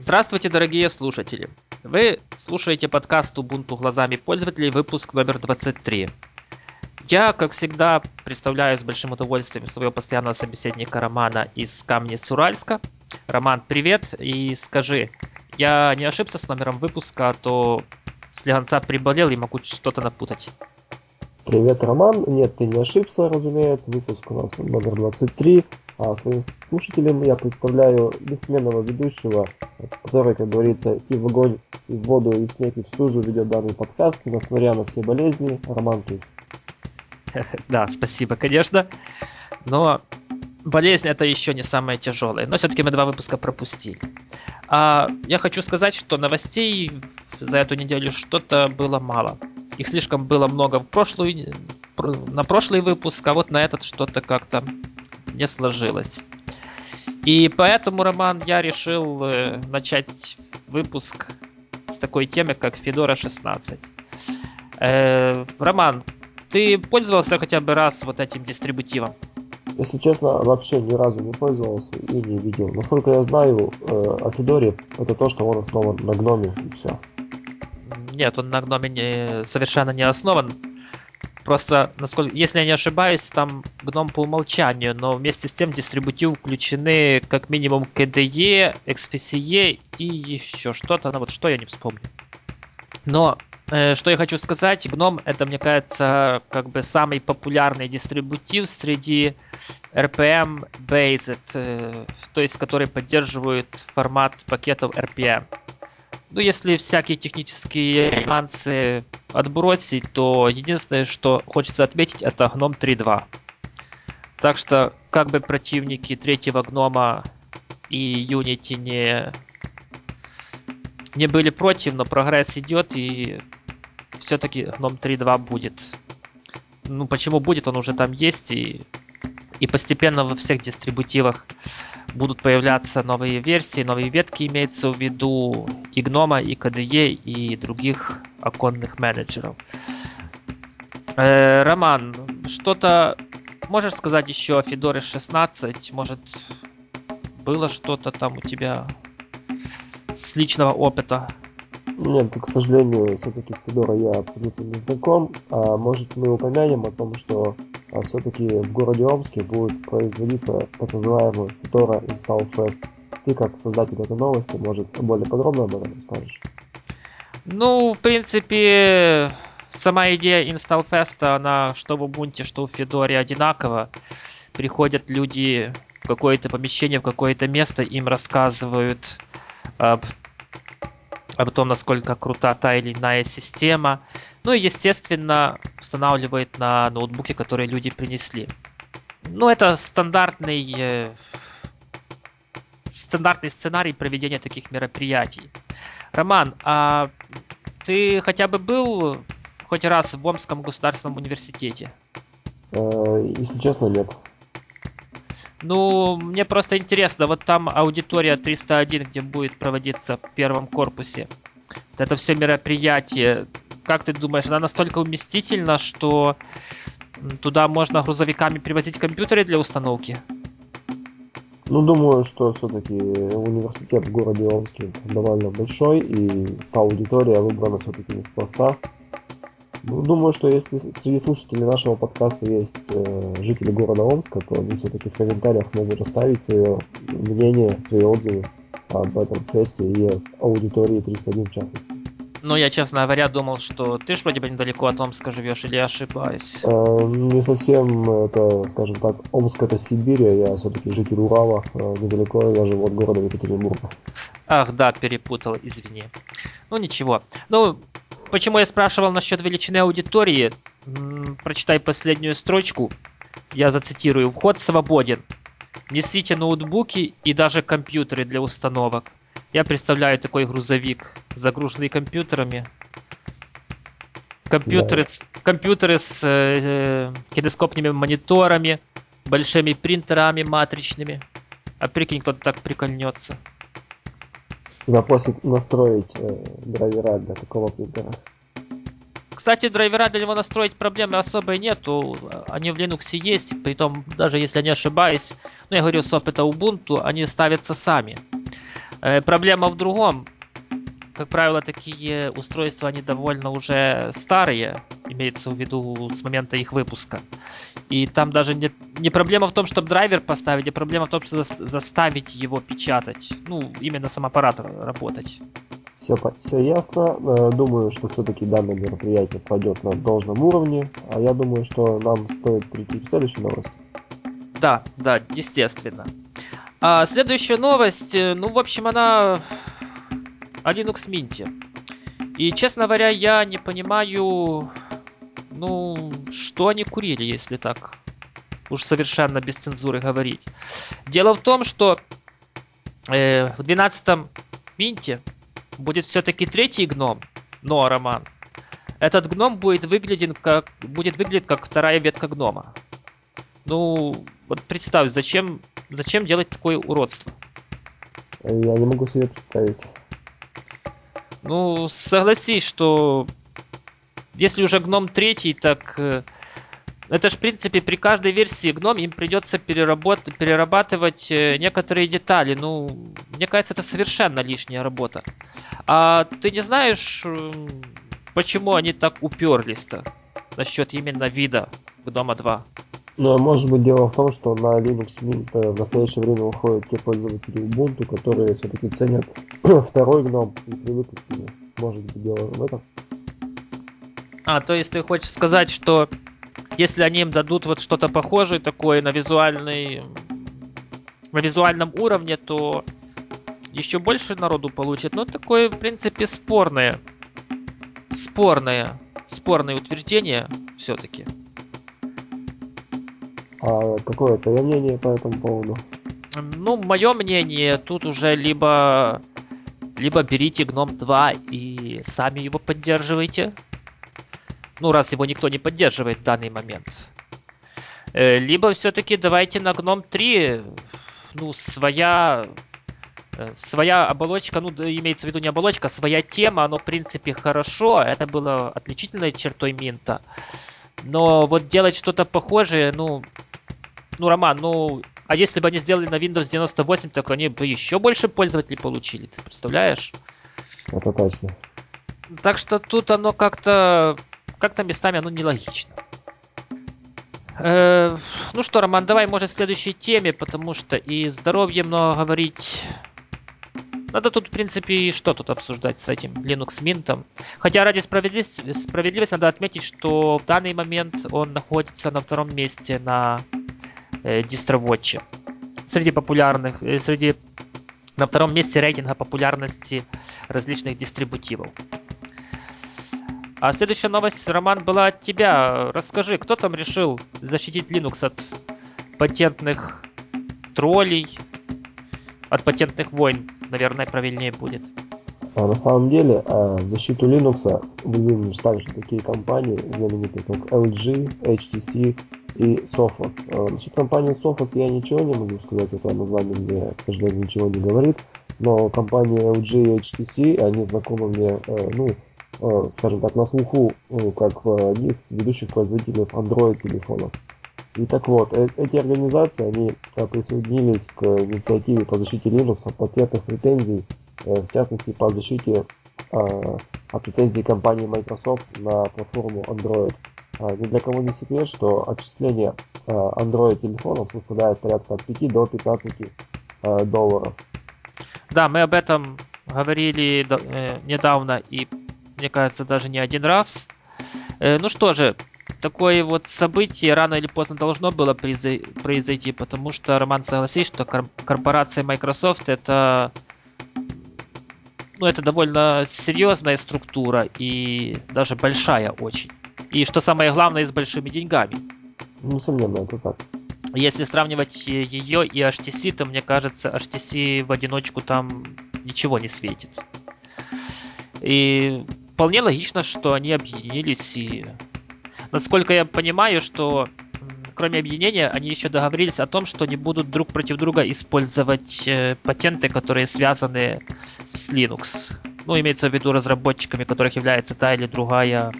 Здравствуйте, дорогие слушатели! Вы слушаете подкаст Ubuntu глазами пользователей, выпуск номер 23. Я, как всегда, представляю с большим удовольствием своего постоянного собеседника Романа из Камнец Уральска. Роман, привет, и скажи, я не ошибся с номером выпуска, а то слегонца приболел и могу что-то напутать. Привет, Роман. Нет, ты не ошибся, разумеется. Выпуск у нас номер 23. А своим слушателям я представляю бессменного ведущего, который, как говорится, и в огонь, и в воду, и в снег, и в стужу ведет данный подкаст, несмотря на все болезни. Роман Туз. Да, спасибо, конечно. Но болезнь это еще не самое тяжелое. Но все-таки мы два выпуска пропустили. А я хочу сказать, что новостей за эту неделю что-то было мало. Их слишком было много в прошлую, на прошлый выпуск, а вот на этот что-то как-то не сложилось. И поэтому, Роман, я решил э, начать выпуск с такой темы, как Fedora 16. Э, Роман, ты пользовался хотя бы раз вот этим дистрибутивом? Если честно, вообще ни разу не пользовался и не видел. Насколько я знаю э, о Федоре, это то, что он основан на гноме и все. Нет, он на гноме не, совершенно не основан. Просто, насколько, если я не ошибаюсь, там гном по умолчанию, но вместе с тем дистрибутив включены как минимум KDE, XFCE и еще что-то, ну вот что я не вспомню. Но э, что я хочу сказать, гном это, мне кажется, как бы самый популярный дистрибутив среди RPM based, э, то есть который поддерживает формат пакетов RPM. Ну, если всякие технические нюансы отбросить, то единственное, что хочется отметить, это гном 3.2. Так что, как бы противники третьего гнома и Unity не, не были против, но прогресс идет, и все-таки гном 3.2 будет. Ну, почему будет, он уже там есть, и, и постепенно во всех дистрибутивах будут появляться новые версии, новые ветки имеется в виду и Гнома, и KDE, и других оконных менеджеров. Э, Роман, что-то можешь сказать еще о Федоре 16? Может, было что-то там у тебя с личного опыта? Нет, к сожалению, все-таки с Федорой я абсолютно не знаком. А может, мы упомянем о том, что а все-таки в городе Омске будет производиться так называемый Fedora Install Fest. Ты как создатель этой новости, может, более подробно об этом расскажешь? Ну, в принципе, сама идея Install Fest, она что в Ubuntu, что в Федоре одинаково. Приходят люди в какое-то помещение, в какое-то место, им рассказывают об, об том, насколько крута та или иная система. Ну и, естественно, устанавливает на ноутбуке, которые люди принесли. Ну, это стандартный, э, стандартный сценарий проведения таких мероприятий. Роман, а ты хотя бы был хоть раз в Омском государственном университете? Э, если честно, нет. Ну, мне просто интересно, вот там аудитория 301, где будет проводиться в первом корпусе. Вот это все мероприятие, как ты думаешь, она настолько уместительна, что туда можно грузовиками привозить компьютеры для установки? Ну, думаю, что все-таки университет в городе Омске довольно большой, и та аудитория выбрана все-таки неспроста. Ну, думаю, что если среди слушателей нашего подкаста есть э, жители города Омска, то они все-таки в комментариях могут оставить свое мнение, свои отзывы об этом фесте и аудитории 301 в частности. Ну, я, честно говоря, думал, что ты ж вроде бы недалеко от Омска живешь, или я ошибаюсь? Э, не совсем, это, скажем так, Омск это Сибирь, а я все-таки житель Урала, э, недалеко, я живу от города Екатеринбурга. Ах, да, перепутал, извини. Ну, ничего. Ну, почему я спрашивал насчет величины аудитории? Прочитай последнюю строчку. Я зацитирую. Вход свободен. Несите ноутбуки и даже компьютеры для установок. Я представляю такой грузовик, загруженный компьютерами. Компьютеры, да. с, компьютеры с э, э, кинескопными мониторами, большими принтерами матричными. А прикинь, кто-то так прикольнется. Запросит настроить э, драйвера для такого принтера. Кстати, драйвера для него настроить проблемы особой нету. Они в Linux есть, при том, даже если я не ошибаюсь, ну я говорю с опыта Ubuntu, они ставятся сами. Э, проблема в другом. Как правило, такие устройства, они довольно уже старые, имеется в виду с момента их выпуска. И там даже не, не проблема в том, чтобы драйвер поставить, а проблема в том, что заставить его печатать. Ну, именно сам аппарат работать. Все, все ясно. Э, думаю, что все-таки данное мероприятие пойдет на должном уровне. А я думаю, что нам стоит прийти к следующей новости. Да, да, естественно. А следующая новость, э, ну, в общем, она о Linux Mint. И, честно говоря, я не понимаю, ну, что они курили, если так уж совершенно без цензуры говорить. Дело в том, что э, в 12-м Минте будет все-таки третий гном, но Роман. Этот гном будет выгляден как будет выглядеть как вторая ветка гнома. Ну, вот представь, зачем зачем делать такое уродство? Я не могу себе представить. Ну, согласись, что если уже гном третий, так э, это же, в принципе, при каждой версии гном им придется переработ... перерабатывать э, некоторые детали. Ну, мне кажется, это совершенно лишняя работа. А ты не знаешь, почему они так уперлись-то насчет именно вида гнома 2? Ну, а может быть, дело в том, что на Linux Mint э, в настоящее время уходят те пользователи Ubuntu, которые все-таки ценят второй гном и привыкли к нему. Может быть, дело в этом? А, то есть ты хочешь сказать, что если они им дадут вот что-то похожее такое на визуальный на визуальном уровне, то еще больше народу получит. Но такое, в принципе, спорное. Спорное. Спорное утверждение все-таки. А какое твое мнение по этому поводу? Ну, мое мнение, тут уже либо либо берите гном 2 и сами его поддерживайте. Ну, раз его никто не поддерживает в данный момент. Э, либо все-таки давайте на гном 3, ну, своя э, своя оболочка, ну, имеется в виду не оболочка, своя тема, оно, в принципе, хорошо. Это было отличительной чертой Минта. Но вот делать что-то похожее, ну, ну, Роман, ну, а если бы они сделали на Windows 98, так они бы еще больше пользователей получили, ты представляешь? Это точно. Так что тут оно как-то как-то местами оно нелогично. Э, ну что, Роман, давай, может, следующей теме, потому что и здоровье много говорить. Надо тут, в принципе, и что тут обсуждать с этим Linux Mint. Хотя ради справедливости, справедливости надо отметить, что в данный момент он находится на втором месте на DistroWatch. Среди популярных, э, среди на втором месте рейтинга популярности различных дистрибутивов. А следующая новость, Роман, была от тебя. Расскажи, кто там решил защитить Linux от патентных троллей, от патентных войн, наверное, правильнее будет. А на самом деле, а, защиту Linux выдвинулись также такие компании, знаменитые как LG, HTC и Sophos. А, насчет компании Sophos я ничего не могу сказать, это название мне, к сожалению, ничего не говорит, но компании LG и HTC, они знакомы мне, э, ну, э, скажем так, на слуху, как одни из ведущих производителей Android телефонов. И так вот, э эти организации, они присоединились к инициативе по защите Linux от пакетных претензий Э, в частности по защите от претензий компании Microsoft на платформу Android. А, ни для кого не секрет, что отчисление а, Android телефонов составляет порядка от 5 до 15 долларов. Да, мы об этом говорили э, недавно и, мне кажется, даже не один раз. Э, ну что же, такое вот событие рано или поздно должно было произойти, потому что Роман согласись, что корпорация Microsoft это ну, это довольно серьезная структура и даже большая очень. И что самое главное, с большими деньгами. Несомненно, это так. Если сравнивать ее и HTC, то мне кажется, HTC в одиночку там ничего не светит. И вполне логично, что они объединились и... Насколько я понимаю, что кроме объединения, они еще договорились о том, что не будут друг против друга использовать э, патенты, которые связаны с Linux. Ну, имеется в виду разработчиками, которых является та или другая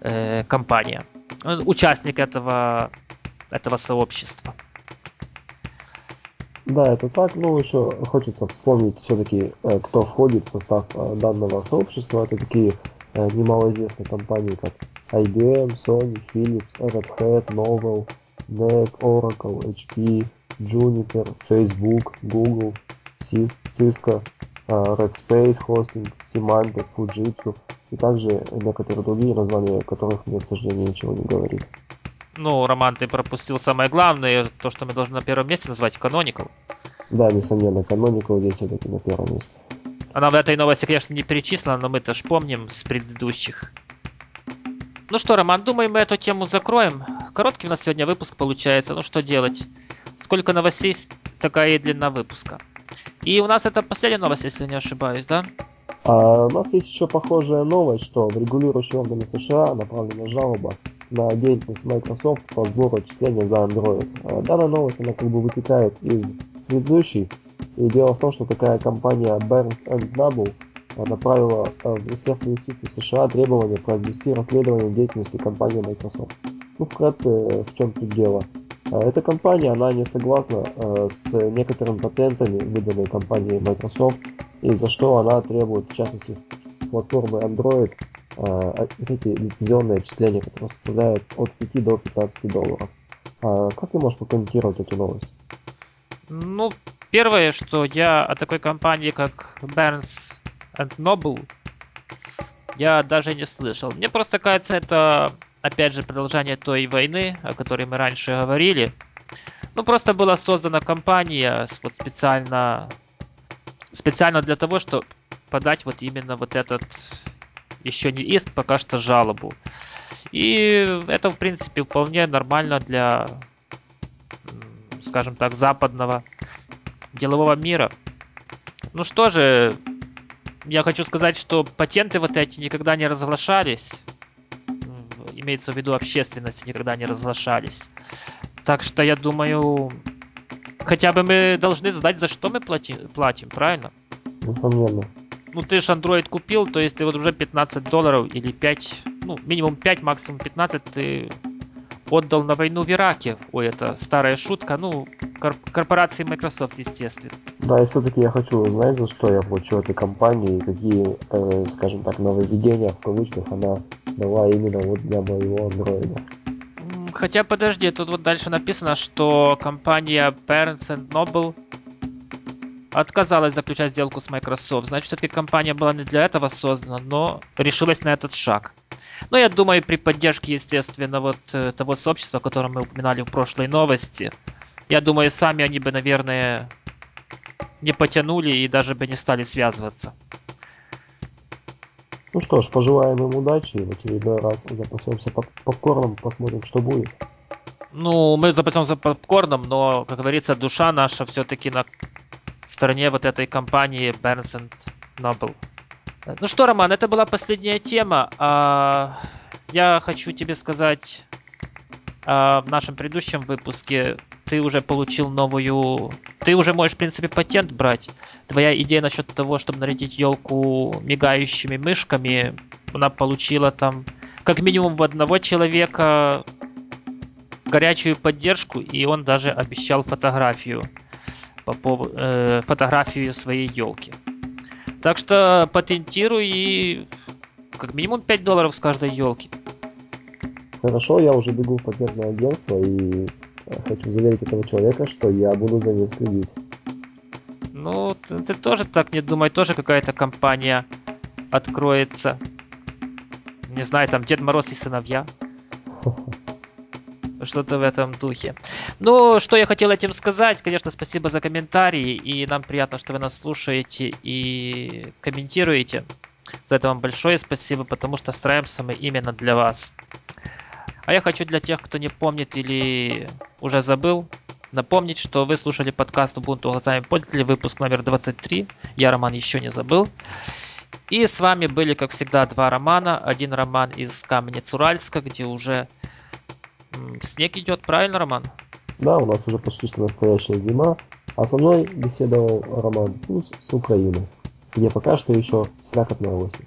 э, компания. Участник этого, этого сообщества. Да, это так, но еще хочется вспомнить все-таки, э, кто входит в состав э, данного сообщества. Это такие э, немалоизвестные компании, как IBM, Sony, Philips, Red Hat, Novell, NEC, Oracle, HP, Juniper, Facebook, Google, Cisco, Red Space Hosting, Symantec, Fujitsu и также некоторые другие названия, которых мне, к сожалению, ничего не говорит. Ну, Роман, ты пропустил самое главное, то, что мы должны на первом месте назвать Canonical. Да, несомненно, Canonical здесь все-таки на первом месте. Она в этой новости, конечно, не перечислена, но мы-то ж помним с предыдущих. Ну что, Роман, думаю, мы эту тему закроем. Короткий у нас сегодня выпуск получается. Ну что делать? Сколько новостей, такая и длина выпуска. И у нас это последняя новость, если не ошибаюсь, да? А у нас есть еще похожая новость, что в регулирующие органы США направлена жалоба на деятельность Microsoft по сбору отчисления за Android. Э, данная новость, она как бы вытекает из предыдущей. И дело в том, что такая компания Burns Noble э, направила э, в Министерство юстиции США требование произвести расследование деятельности компании Microsoft. Ну, вкратце, в чем тут дело. Эта компания, она не согласна с некоторыми патентами, выданными компанией Microsoft, и за что она требует, в частности, с платформы Android а, эти лицензионные отчисления, которые составляют от 5 до 15 долларов. А как ты можешь прокомментировать эту новость? Ну, первое, что я о такой компании, как Barnes Noble, я даже не слышал. Мне просто кажется, это, опять же, продолжение той войны, о которой мы раньше говорили. Ну, просто была создана компания вот специально, специально для того, чтобы подать вот именно вот этот еще не ист, пока что жалобу. И это, в принципе, вполне нормально для, скажем так, западного делового мира. Ну что же, я хочу сказать, что патенты вот эти никогда не разглашались. Имеется в виду общественности никогда не разглашались. Так что я думаю, хотя бы мы должны знать, за что мы платим, платим правильно? Несомненно ну ты же Android купил, то есть ты вот уже 15 долларов или 5, ну минимум 5, максимум 15 ты отдал на войну в Ираке. Ой, это старая шутка, ну, корпорации Microsoft, естественно. Да, и все-таки я хочу узнать, за что я плачу этой компании, и какие, э, скажем так, нововведения в кавычках она дала именно вот для моего андроида. Хотя, подожди, тут вот дальше написано, что компания Parents and Noble отказалась заключать сделку с Microsoft. Значит, все-таки компания была не для этого создана, но решилась на этот шаг. Но я думаю, при поддержке, естественно, вот э, того сообщества, которое мы упоминали в прошлой новости, я думаю, сами они бы, наверное, не потянули и даже бы не стали связываться. Ну что ж, пожелаем им удачи. В очередной раз запасемся поп попкорном, посмотрим, что будет. Ну, мы запасемся попкорном, но, как говорится, душа наша все-таки на стороне вот этой компании Barnes Noble. Ну что, Роман, это была последняя тема. А, я хочу тебе сказать, а, в нашем предыдущем выпуске ты уже получил новую... Ты уже можешь, в принципе, патент брать. Твоя идея насчет того, чтобы нарядить елку мигающими мышками, она получила там как минимум в одного человека горячую поддержку, и он даже обещал фотографию по поводу э, фотографию своей елки. Так что патентируй и как минимум 5 долларов с каждой елки. Хорошо, я уже бегу в патентное агентство и хочу заверить этого человека, что я буду за ним следить. Ну, ты, ты тоже так не думай, тоже какая-то компания откроется. Не знаю, там Дед Мороз и сыновья. Что-то в этом духе. Ну, что я хотел этим сказать, конечно, спасибо за комментарии, и нам приятно, что вы нас слушаете и комментируете. За это вам большое спасибо, потому что стараемся мы именно для вас. А я хочу для тех, кто не помнит или уже забыл, напомнить, что вы слушали подкаст Ubuntu глазами пользователя, выпуск номер 23. Я Роман еще не забыл. И с вами были, как всегда, два романа. Один роман из Каменец-Уральска, где уже снег идет, правильно, Роман? Да, у нас уже почти что настоящая зима, а со мной беседовал Роман Туз с Украины, где пока что еще слякотная осень.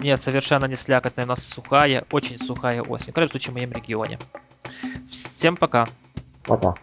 Нет, совершенно не слякотная, у нас сухая, очень сухая осень, в крайнем случае в моем регионе. Всем пока. Пока.